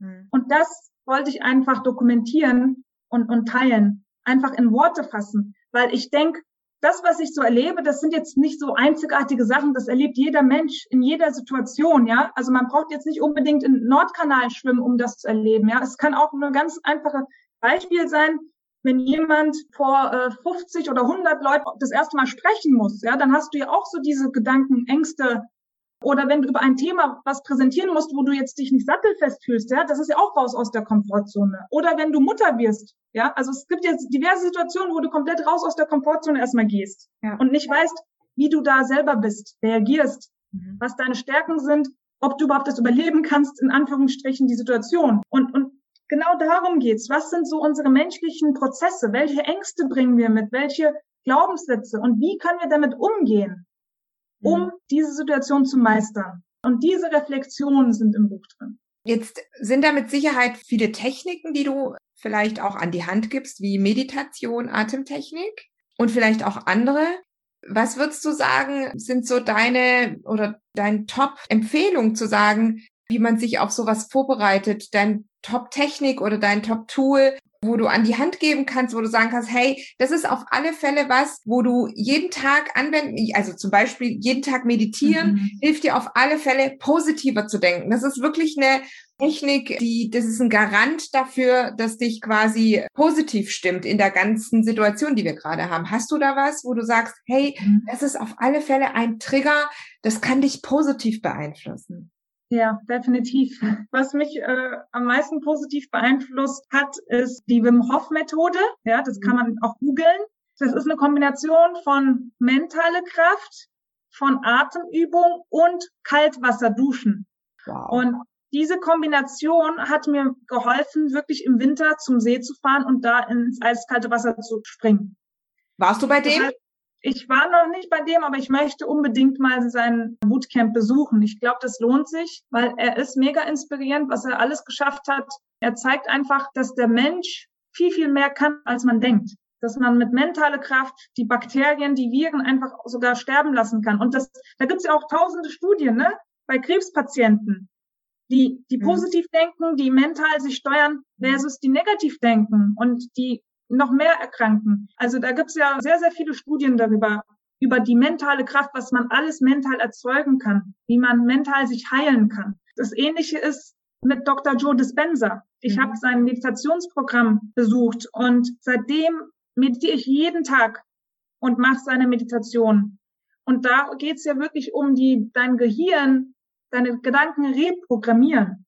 Mhm. Und das wollte ich einfach dokumentieren und, und teilen, einfach in Worte fassen, weil ich denke, das, was ich so erlebe, das sind jetzt nicht so einzigartige Sachen, das erlebt jeder Mensch in jeder Situation, ja. Also man braucht jetzt nicht unbedingt in Nordkanal schwimmen, um das zu erleben, ja. Es kann auch nur ganz einfache Beispiel sein, wenn jemand vor äh, 50 oder 100 Leuten das erste Mal sprechen muss, ja, dann hast du ja auch so diese Gedanken, Ängste. Oder wenn du über ein Thema was präsentieren musst, wo du jetzt dich nicht sattelfest fühlst, ja, das ist ja auch raus aus der Komfortzone. Oder wenn du Mutter wirst, ja, also es gibt jetzt diverse Situationen, wo du komplett raus aus der Komfortzone erstmal gehst ja. und nicht weißt, wie du da selber bist, reagierst, mhm. was deine Stärken sind, ob du überhaupt das überleben kannst, in Anführungsstrichen, die Situation. Und, und genau darum geht's. Was sind so unsere menschlichen Prozesse? Welche Ängste bringen wir mit? Welche Glaubenssätze? Und wie können wir damit umgehen, um mhm. diese Situation zu meistern? Und diese Reflexionen sind im Buch drin. Jetzt sind da mit Sicherheit viele Techniken, die du vielleicht auch an die Hand gibst, wie Meditation, Atemtechnik und vielleicht auch andere. Was würdest du sagen, sind so deine oder dein Top-Empfehlung zu sagen, wie man sich auf sowas vorbereitet, dein Top-Technik oder dein Top-Tool, wo du an die Hand geben kannst, wo du sagen kannst, hey, das ist auf alle Fälle was, wo du jeden Tag anwenden, also zum Beispiel jeden Tag meditieren, mhm. hilft dir auf alle Fälle positiver zu denken. Das ist wirklich eine Technik, die, das ist ein Garant dafür, dass dich quasi positiv stimmt in der ganzen Situation, die wir gerade haben. Hast du da was, wo du sagst, hey, mhm. das ist auf alle Fälle ein Trigger, das kann dich positiv beeinflussen? Ja, definitiv. Was mich äh, am meisten positiv beeinflusst hat, ist die Wim Hof Methode. Ja, das kann man auch googeln. Das ist eine Kombination von mentale Kraft, von Atemübung und Kaltwasserduschen. Wow. Und diese Kombination hat mir geholfen, wirklich im Winter zum See zu fahren und da ins eiskalte Wasser zu springen. Warst du bei dem? Das heißt, ich war noch nicht bei dem, aber ich möchte unbedingt mal sein Bootcamp besuchen. Ich glaube, das lohnt sich, weil er ist mega inspirierend, was er alles geschafft hat. Er zeigt einfach, dass der Mensch viel, viel mehr kann, als man denkt. Dass man mit mentaler Kraft die Bakterien, die Viren einfach sogar sterben lassen kann. Und das, da gibt's ja auch tausende Studien, ne? Bei Krebspatienten, die, die mhm. positiv denken, die mental sich steuern, versus die negativ denken und die noch mehr erkranken. Also da gibt's ja sehr, sehr viele Studien darüber, über die mentale Kraft, was man alles mental erzeugen kann, wie man mental sich heilen kann. Das Ähnliche ist mit Dr. Joe Dispenza. Ich mhm. habe sein Meditationsprogramm besucht und seitdem meditiere ich jeden Tag und mache seine Meditation. Und da geht's ja wirklich um die dein Gehirn, deine Gedanken reprogrammieren.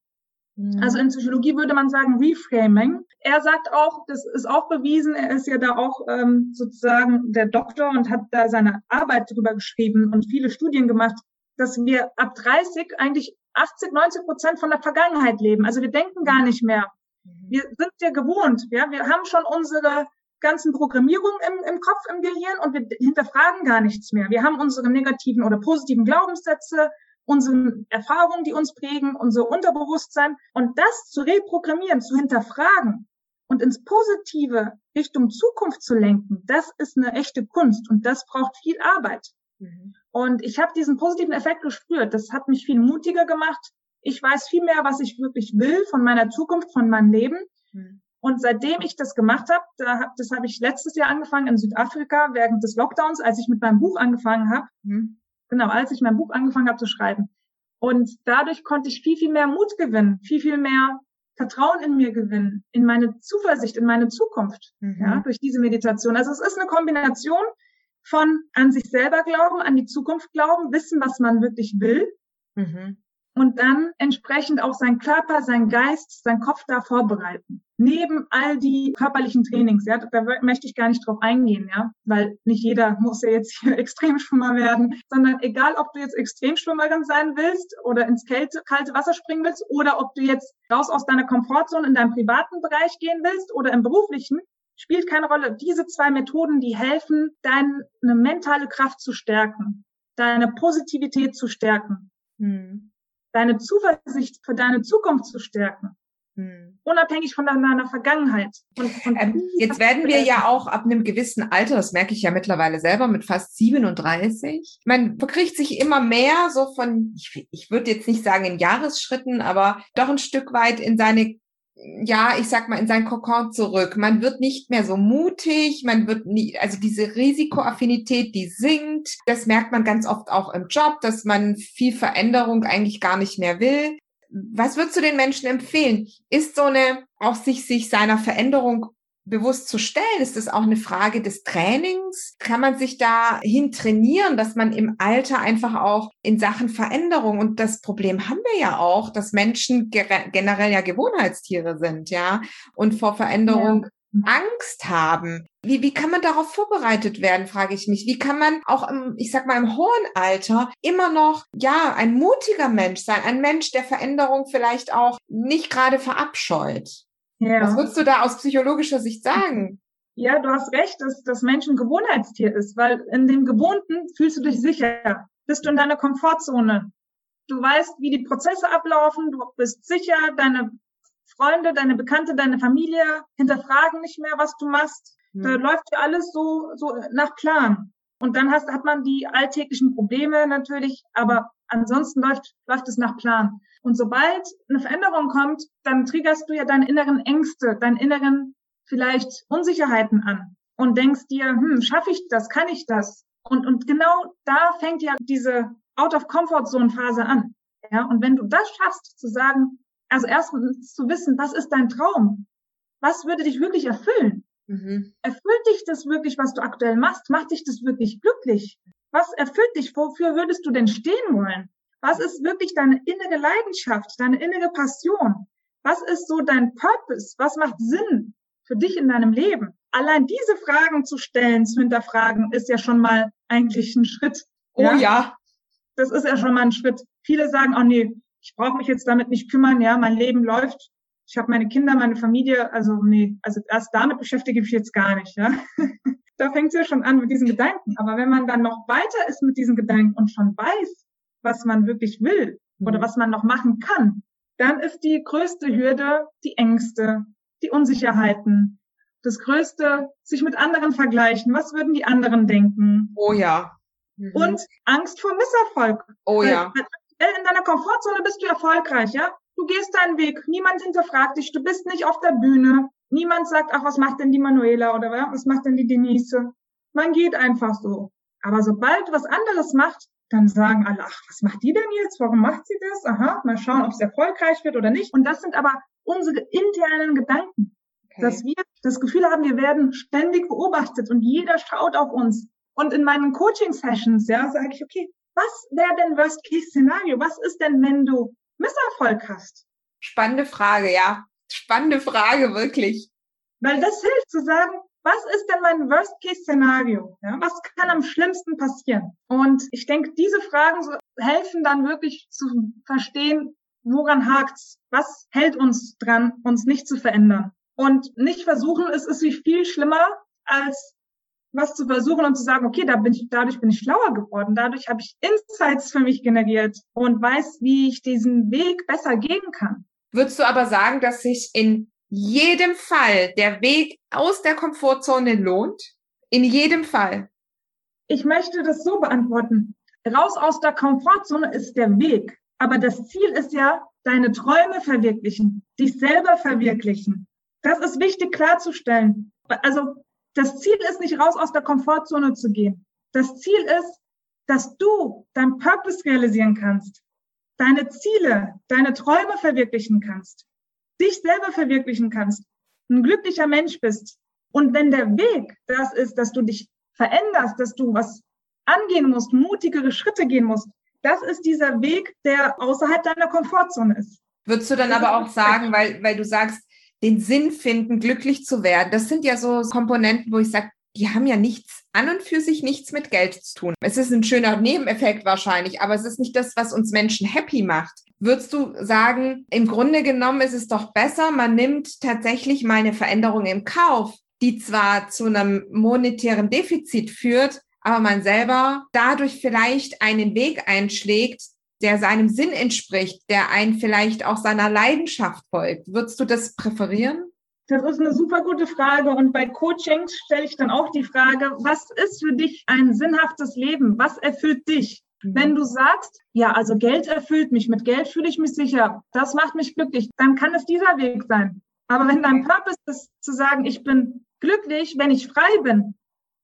Also in Psychologie würde man sagen Reframing. Er sagt auch, das ist auch bewiesen, er ist ja da auch ähm, sozusagen der Doktor und hat da seine Arbeit drüber geschrieben und viele Studien gemacht, dass wir ab 30 eigentlich 80, 90 Prozent von der Vergangenheit leben. Also wir denken gar nicht mehr. Mhm. Wir sind ja gewohnt. Ja, wir haben schon unsere ganzen Programmierungen im, im Kopf, im Gehirn und wir hinterfragen gar nichts mehr. Wir haben unsere negativen oder positiven Glaubenssätze, unsere Erfahrungen, die uns prägen, unser Unterbewusstsein und das zu reprogrammieren, zu hinterfragen und ins positive Richtung Zukunft zu lenken, das ist eine echte Kunst und das braucht viel Arbeit. Mhm. Und ich habe diesen positiven Effekt gespürt. Das hat mich viel mutiger gemacht. Ich weiß viel mehr, was ich wirklich will von meiner Zukunft, von meinem Leben. Mhm. Und seitdem ich das gemacht habe, da hab, das habe ich letztes Jahr angefangen in Südafrika während des Lockdowns, als ich mit meinem Buch angefangen habe. Mhm genau, als ich mein Buch angefangen habe zu schreiben. Und dadurch konnte ich viel, viel mehr Mut gewinnen, viel, viel mehr Vertrauen in mir gewinnen, in meine Zuversicht, in meine Zukunft, mhm. ja, durch diese Meditation. Also es ist eine Kombination von an sich selber glauben, an die Zukunft glauben, wissen, was man wirklich will. Mhm und dann entsprechend auch sein Körper, sein Geist, sein Kopf da vorbereiten. Neben all die körperlichen Trainings, ja, da möchte ich gar nicht drauf eingehen, ja, weil nicht jeder muss ja jetzt hier Extremschwimmer werden, sondern egal, ob du jetzt Extremschwimmerin sein willst oder ins kalte, kalte Wasser springen willst oder ob du jetzt raus aus deiner Komfortzone in deinem privaten Bereich gehen willst oder im beruflichen, spielt keine Rolle. Diese zwei Methoden, die helfen, deine mentale Kraft zu stärken, deine Positivität zu stärken. Hm deine Zuversicht für deine Zukunft zu stärken. Hm. Unabhängig von deiner Vergangenheit. Und, und ähm, jetzt werden wir ja auch ab einem gewissen Alter, das merke ich ja mittlerweile selber mit fast 37, man bekriegt sich immer mehr so von, ich, ich würde jetzt nicht sagen in Jahresschritten, aber doch ein Stück weit in seine ja, ich sag mal, in sein Kokon zurück. Man wird nicht mehr so mutig, man wird nie, also diese Risikoaffinität, die sinkt. Das merkt man ganz oft auch im Job, dass man viel Veränderung eigentlich gar nicht mehr will. Was würdest du den Menschen empfehlen? Ist so eine, auch sich, sich seiner Veränderung bewusst zu stellen? Ist das auch eine Frage des Trainings? Kann man sich dahin trainieren, dass man im Alter einfach auch in Sachen Veränderung und das Problem haben wir ja auch, dass Menschen generell ja Gewohnheitstiere sind, ja, und vor Veränderung ja. Angst haben. Wie, wie kann man darauf vorbereitet werden, frage ich mich. Wie kann man auch im, ich sag mal, im hohen Alter immer noch, ja, ein mutiger Mensch sein, ein Mensch, der Veränderung vielleicht auch nicht gerade verabscheut? Ja. Was würdest du da aus psychologischer Sicht sagen? Ja, du hast recht, dass das Mensch ein Gewohnheitstier ist, weil in dem Gewohnten fühlst du dich sicher. Bist du in deiner Komfortzone. Du weißt, wie die Prozesse ablaufen, du bist sicher, deine Freunde, deine Bekannte, deine Familie hinterfragen nicht mehr, was du machst. Hm. Da läuft ja alles so, so nach Plan. Und dann hast, hat man die alltäglichen Probleme natürlich, aber ansonsten läuft, läuft es nach Plan. Und sobald eine Veränderung kommt, dann triggerst du ja deine inneren Ängste, deine inneren vielleicht Unsicherheiten an und denkst dir, hm, schaffe ich das, kann ich das? Und, und genau da fängt ja diese Out-of-Comfort-Zone-Phase an. Ja, und wenn du das schaffst, zu sagen, also erstens zu wissen, was ist dein Traum? Was würde dich wirklich erfüllen? Mhm. Erfüllt dich das wirklich, was du aktuell machst? Macht dich das wirklich glücklich? Was erfüllt dich? Wofür würdest du denn stehen wollen? Was ist wirklich deine innere Leidenschaft, deine innere Passion? Was ist so dein Purpose? Was macht Sinn für dich in deinem Leben? Allein diese Fragen zu stellen, zu hinterfragen, ist ja schon mal eigentlich ein Schritt. Oh ja. ja. Das ist ja schon mal ein Schritt. Viele sagen, oh nee, ich brauche mich jetzt damit nicht kümmern, ja, mein Leben läuft. Ich habe meine Kinder, meine Familie, also nee, also erst damit beschäftige ich mich jetzt gar nicht, ja. da fängt es ja schon an mit diesen Gedanken. Aber wenn man dann noch weiter ist mit diesen Gedanken und schon weiß, was man wirklich will oder mhm. was man noch machen kann, dann ist die größte Hürde die Ängste, die Unsicherheiten. Das größte, sich mit anderen vergleichen. Was würden die anderen denken? Oh ja. Mhm. Und Angst vor Misserfolg. Oh ja. In deiner Komfortzone bist du erfolgreich, ja? Du gehst deinen Weg. Niemand hinterfragt dich. Du bist nicht auf der Bühne. Niemand sagt, ach, was macht denn die Manuela oder was macht denn die Denise? Man geht einfach so. Aber sobald was anderes macht, dann sagen alle, ach, was macht die denn jetzt? Warum macht sie das? Aha, mal schauen, ob es erfolgreich wird oder nicht. Und das sind aber unsere internen Gedanken, okay. dass wir das Gefühl haben, wir werden ständig beobachtet und jeder schaut auf uns. Und in meinen Coaching-Sessions, ja, sage ich, okay, was wäre denn Worst-Case-Szenario? Was ist denn, wenn du Misserfolg hast? Spannende Frage, ja. Spannende Frage, wirklich. Weil das hilft zu sagen, was ist denn mein Worst-Case-Szenario? Ja, was kann am schlimmsten passieren? Und ich denke, diese Fragen helfen dann wirklich zu verstehen, woran hakt's? Was hält uns dran, uns nicht zu verändern? Und nicht versuchen, es ist wie viel schlimmer, als was zu versuchen und zu sagen, okay, da bin ich, dadurch bin ich schlauer geworden, dadurch habe ich Insights für mich generiert und weiß, wie ich diesen Weg besser gehen kann. Würdest du aber sagen, dass sich in jedem Fall der Weg aus der Komfortzone lohnt? In jedem Fall. Ich möchte das so beantworten. Raus aus der Komfortzone ist der Weg. Aber das Ziel ist ja, deine Träume verwirklichen, dich selber verwirklichen. Das ist wichtig klarzustellen. Also das Ziel ist nicht raus aus der Komfortzone zu gehen. Das Ziel ist, dass du dein Purpose realisieren kannst, deine Ziele, deine Träume verwirklichen kannst. Dich selber verwirklichen kannst, ein glücklicher Mensch bist. Und wenn der Weg das ist, dass du dich veränderst, dass du was angehen musst, mutigere Schritte gehen musst, das ist dieser Weg, der außerhalb deiner Komfortzone ist. Würdest du dann aber auch sagen, weil, weil du sagst, den Sinn finden, glücklich zu werden, das sind ja so Komponenten, wo ich sage, die haben ja nichts an und für sich nichts mit Geld zu tun. Es ist ein schöner Nebeneffekt wahrscheinlich, aber es ist nicht das, was uns Menschen happy macht. Würdest du sagen, im Grunde genommen ist es doch besser, man nimmt tatsächlich mal eine Veränderung im Kauf, die zwar zu einem monetären Defizit führt, aber man selber dadurch vielleicht einen Weg einschlägt, der seinem Sinn entspricht, der einen vielleicht auch seiner Leidenschaft folgt. Würdest du das präferieren? Das ist eine super gute Frage. Und bei Coachings stelle ich dann auch die Frage, was ist für dich ein sinnhaftes Leben? Was erfüllt dich? Mhm. Wenn du sagst, ja, also Geld erfüllt mich, mit Geld fühle ich mich sicher, das macht mich glücklich, dann kann es dieser Weg sein. Aber wenn dein Purpose ist, zu sagen, ich bin glücklich, wenn ich frei bin,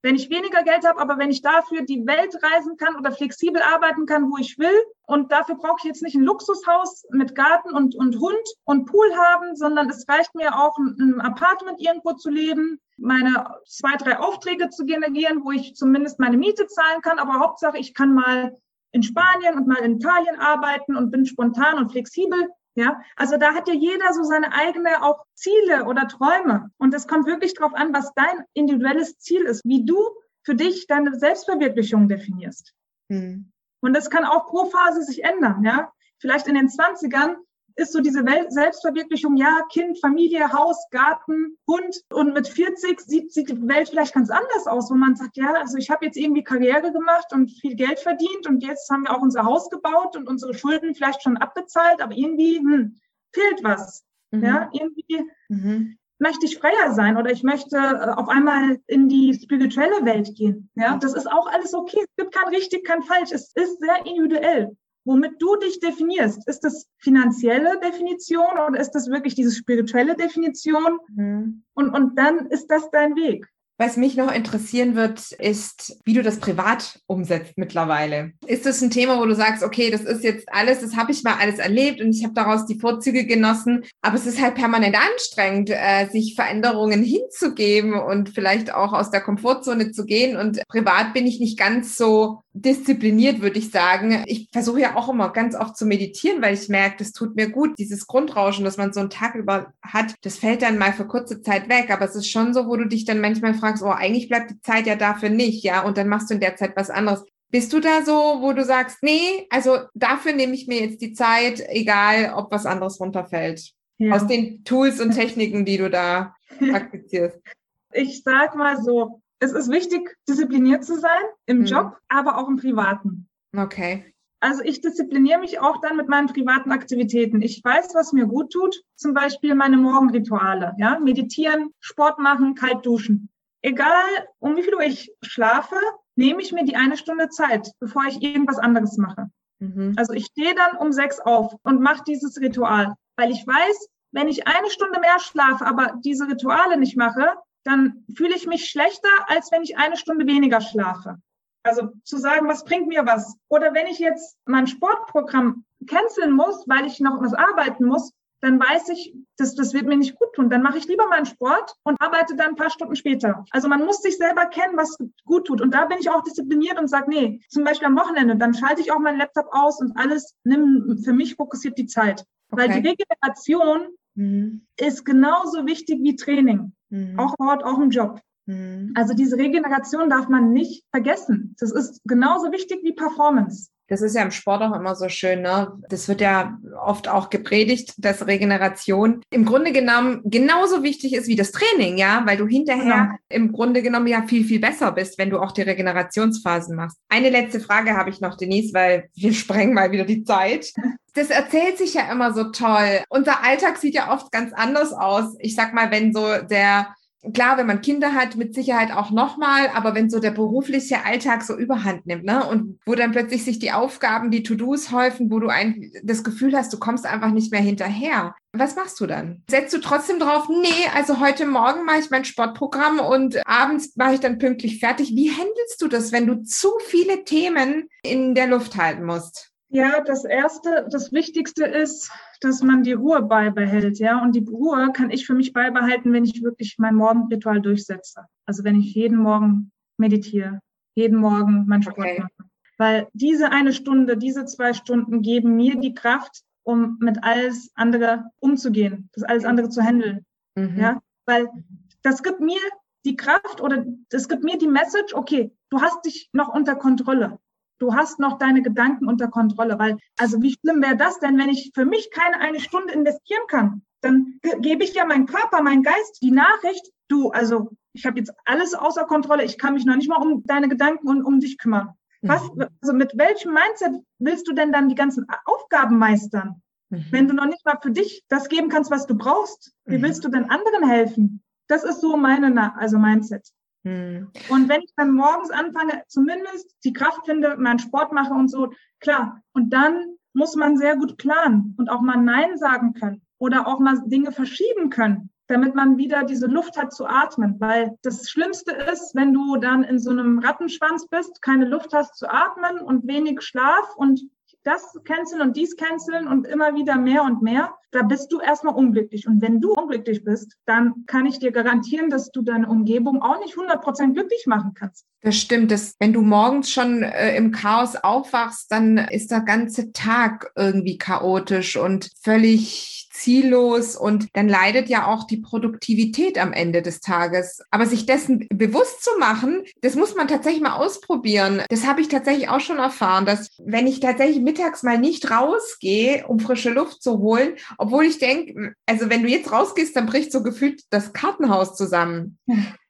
wenn ich weniger Geld habe, aber wenn ich dafür die Welt reisen kann oder flexibel arbeiten kann, wo ich will, und dafür brauche ich jetzt nicht ein Luxushaus mit Garten und, und Hund und Pool haben, sondern es reicht mir auch, ein, ein Apartment irgendwo zu leben, meine zwei, drei Aufträge zu generieren, wo ich zumindest meine Miete zahlen kann, aber Hauptsache, ich kann mal in Spanien und mal in Italien arbeiten und bin spontan und flexibel. Ja, also da hat ja jeder so seine eigene auch Ziele oder Träume. Und es kommt wirklich darauf an, was dein individuelles Ziel ist, wie du für dich deine Selbstverwirklichung definierst. Hm. Und das kann auch pro Phase sich ändern. Ja, vielleicht in den 20ern ist so diese Welt Selbstverwirklichung, ja, Kind, Familie, Haus, Garten, Hund. Und mit 40 sieht, sieht die Welt vielleicht ganz anders aus, wo man sagt, ja, also ich habe jetzt irgendwie Karriere gemacht und viel Geld verdient und jetzt haben wir auch unser Haus gebaut und unsere Schulden vielleicht schon abbezahlt, aber irgendwie hm, fehlt was. Mhm. Ja, irgendwie mhm. möchte ich freier sein oder ich möchte äh, auf einmal in die spirituelle Welt gehen. Ja, das ist auch alles okay. Es gibt kein richtig, kein falsch. Es ist sehr individuell womit du dich definierst. Ist das finanzielle Definition oder ist das wirklich diese spirituelle Definition? Mhm. Und, und dann ist das dein Weg. Was mich noch interessieren wird, ist, wie du das privat umsetzt mittlerweile. Ist das ein Thema, wo du sagst, okay, das ist jetzt alles, das habe ich mal alles erlebt und ich habe daraus die Vorzüge genossen, aber es ist halt permanent anstrengend, äh, sich Veränderungen hinzugeben und vielleicht auch aus der Komfortzone zu gehen. Und privat bin ich nicht ganz so diszipliniert, würde ich sagen. Ich versuche ja auch immer ganz oft zu meditieren, weil ich merke, das tut mir gut. Dieses Grundrauschen, das man so einen Tag über hat, das fällt dann mal für kurze Zeit weg. Aber es ist schon so, wo du dich dann manchmal fragst, oh, eigentlich bleibt die Zeit ja dafür nicht, ja, und dann machst du in der Zeit was anderes. Bist du da so, wo du sagst, nee, also dafür nehme ich mir jetzt die Zeit, egal ob was anderes runterfällt? Ja. Aus den Tools und Techniken, die du da praktizierst. Ich sag mal so, es ist wichtig, diszipliniert zu sein im mhm. Job, aber auch im Privaten. Okay. Also ich diszipliniere mich auch dann mit meinen privaten Aktivitäten. Ich weiß, was mir gut tut. Zum Beispiel meine Morgenrituale. Ja, meditieren, Sport machen, kalt duschen. Egal, um wie viel Uhr ich schlafe, nehme ich mir die eine Stunde Zeit, bevor ich irgendwas anderes mache. Mhm. Also ich stehe dann um sechs auf und mache dieses Ritual, weil ich weiß, wenn ich eine Stunde mehr schlafe, aber diese Rituale nicht mache, dann fühle ich mich schlechter, als wenn ich eine Stunde weniger schlafe. Also zu sagen, was bringt mir was? Oder wenn ich jetzt mein Sportprogramm canceln muss, weil ich noch was arbeiten muss, dann weiß ich, das, das wird mir nicht gut tun. Dann mache ich lieber meinen Sport und arbeite dann ein paar Stunden später. Also man muss sich selber kennen, was gut tut. Und da bin ich auch diszipliniert und sage, nee, zum Beispiel am Wochenende, dann schalte ich auch meinen Laptop aus und alles, nimm für mich fokussiert die Zeit. Okay. Weil die Regeneration mhm. ist genauso wichtig wie Training. Mhm. Auch Ort, auch im Job. Mhm. Also diese Regeneration darf man nicht vergessen. Das ist genauso wichtig wie Performance. Das ist ja im Sport auch immer so schön, ne? Das wird ja oft auch gepredigt, dass Regeneration im Grunde genommen genauso wichtig ist wie das Training, ja, weil du hinterher ja. im Grunde genommen ja viel, viel besser bist, wenn du auch die Regenerationsphasen machst. Eine letzte Frage habe ich noch, Denise, weil wir sprengen mal wieder die Zeit. Das erzählt sich ja immer so toll. Unser Alltag sieht ja oft ganz anders aus. Ich sag mal, wenn so der klar, wenn man Kinder hat, mit Sicherheit auch nochmal, aber wenn so der berufliche Alltag so überhand nimmt, ne, und wo dann plötzlich sich die Aufgaben, die To-Dos häufen, wo du ein, das Gefühl hast, du kommst einfach nicht mehr hinterher. Was machst du dann? Setzt du trotzdem drauf, nee, also heute Morgen mache ich mein Sportprogramm und abends mache ich dann pünktlich fertig. Wie handelst du das, wenn du zu viele Themen in der Luft halten musst? Ja, das erste, das Wichtigste ist, dass man die Ruhe beibehält, ja. Und die Ruhe kann ich für mich beibehalten, wenn ich wirklich mein Morgenritual durchsetze. Also wenn ich jeden Morgen meditiere, jeden Morgen mein Sport okay. mache. Weil diese eine Stunde, diese zwei Stunden geben mir die Kraft, um mit alles andere umzugehen, das alles andere zu handeln. Mhm. Ja, weil das gibt mir die Kraft oder das gibt mir die Message, okay, du hast dich noch unter Kontrolle du hast noch deine Gedanken unter Kontrolle. Weil, also wie schlimm wäre das denn, wenn ich für mich keine eine Stunde investieren kann? Dann gebe ich ja meinem Körper, meinem Geist die Nachricht, du, also ich habe jetzt alles außer Kontrolle, ich kann mich noch nicht mal um deine Gedanken und um dich kümmern. Was, mhm. also mit welchem Mindset willst du denn dann die ganzen Aufgaben meistern? Mhm. Wenn du noch nicht mal für dich das geben kannst, was du brauchst, wie mhm. willst du denn anderen helfen? Das ist so meine, also Mindset. Hm. Und wenn ich dann morgens anfange, zumindest die Kraft finde, meinen Sport mache und so, klar. Und dann muss man sehr gut planen und auch mal Nein sagen können oder auch mal Dinge verschieben können, damit man wieder diese Luft hat zu atmen. Weil das Schlimmste ist, wenn du dann in so einem Rattenschwanz bist, keine Luft hast zu atmen und wenig Schlaf und das canceln und dies canceln und immer wieder mehr und mehr, da bist du erstmal unglücklich. Und wenn du unglücklich bist, dann kann ich dir garantieren, dass du deine Umgebung auch nicht 100% glücklich machen kannst. Das stimmt. Das, wenn du morgens schon äh, im Chaos aufwachst, dann ist der ganze Tag irgendwie chaotisch und völlig ziellos und dann leidet ja auch die Produktivität am Ende des Tages. Aber sich dessen bewusst zu machen, das muss man tatsächlich mal ausprobieren. Das habe ich tatsächlich auch schon erfahren, dass wenn ich tatsächlich mittags mal nicht rausgehe, um frische Luft zu holen, obwohl ich denke, also wenn du jetzt rausgehst, dann bricht so gefühlt das Kartenhaus zusammen.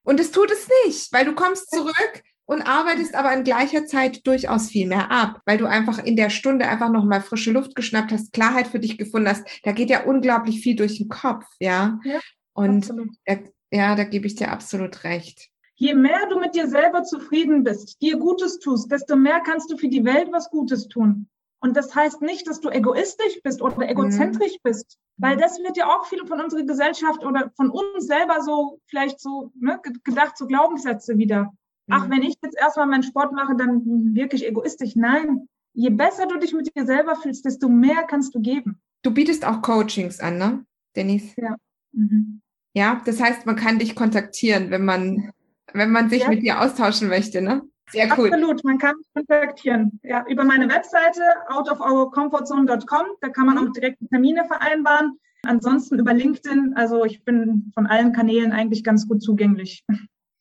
Und es tut es nicht, weil du kommst zurück und arbeitest aber in gleicher Zeit durchaus viel mehr ab, weil du einfach in der Stunde einfach nochmal frische Luft geschnappt hast, Klarheit für dich gefunden hast. Da geht ja unglaublich viel durch den Kopf, ja. ja und da, ja, da gebe ich dir absolut recht. Je mehr du mit dir selber zufrieden bist, dir Gutes tust, desto mehr kannst du für die Welt was Gutes tun. Und das heißt nicht, dass du egoistisch bist oder egozentrisch mhm. bist, weil das wird ja auch viele von unserer Gesellschaft oder von uns selber so vielleicht so ne, gedacht, so Glaubenssätze wieder ach, mhm. wenn ich jetzt erstmal meinen Sport mache, dann wirklich egoistisch. Nein, je besser du dich mit dir selber fühlst, desto mehr kannst du geben. Du bietest auch Coachings an, ne, Denise? Ja. Mhm. Ja, das heißt, man kann dich kontaktieren, wenn man, wenn man sich ja. mit dir austauschen möchte, ne? Sehr cool. Absolut, man kann mich kontaktieren. Ja, über meine Webseite outofourcomfortzone.com, da kann man mhm. auch direkt Termine vereinbaren. Ansonsten über LinkedIn, also ich bin von allen Kanälen eigentlich ganz gut zugänglich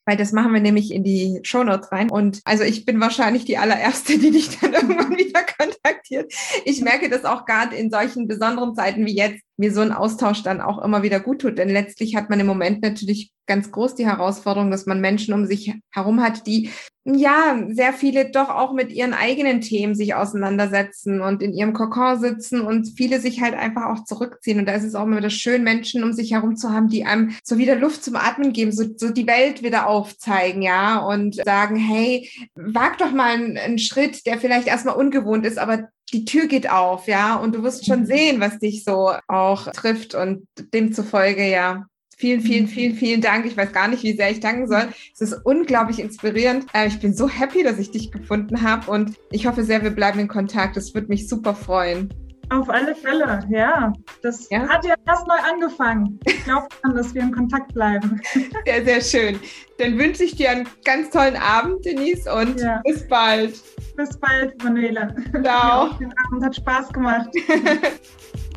weil das machen wir nämlich in die Shownotes rein. Und also ich bin wahrscheinlich die allererste, die dich dann irgendwann wieder kontaktiert. Ich merke das auch gerade in solchen besonderen Zeiten wie jetzt, mir so ein Austausch dann auch immer wieder gut tut. Denn letztlich hat man im Moment natürlich ganz groß die Herausforderung, dass man Menschen um sich herum hat, die ja, sehr viele doch auch mit ihren eigenen Themen sich auseinandersetzen und in ihrem Kokon sitzen und viele sich halt einfach auch zurückziehen. Und da ist es auch immer wieder schön, Menschen um sich herum zu haben, die einem so wieder Luft zum Atmen geben, so, so die Welt wieder aufzeigen, ja, und sagen, hey, wag doch mal einen, einen Schritt, der vielleicht erstmal ungewohnt ist, aber die Tür geht auf, ja, und du wirst schon sehen, was dich so auch trifft und demzufolge, ja, Vielen, vielen, vielen, vielen Dank. Ich weiß gar nicht, wie sehr ich danken soll. Es ist unglaublich inspirierend. Äh, ich bin so happy, dass ich dich gefunden habe und ich hoffe sehr, wir bleiben in Kontakt. Das würde mich super freuen. Auf alle Fälle, ja. Das ja? hat ja erst neu angefangen. Ich glaube dass wir in Kontakt bleiben. Sehr, sehr schön. Dann wünsche ich dir einen ganz tollen Abend, Denise, und ja. bis bald. Bis bald, Manuela. Ciao. Den Abend hat Spaß gemacht.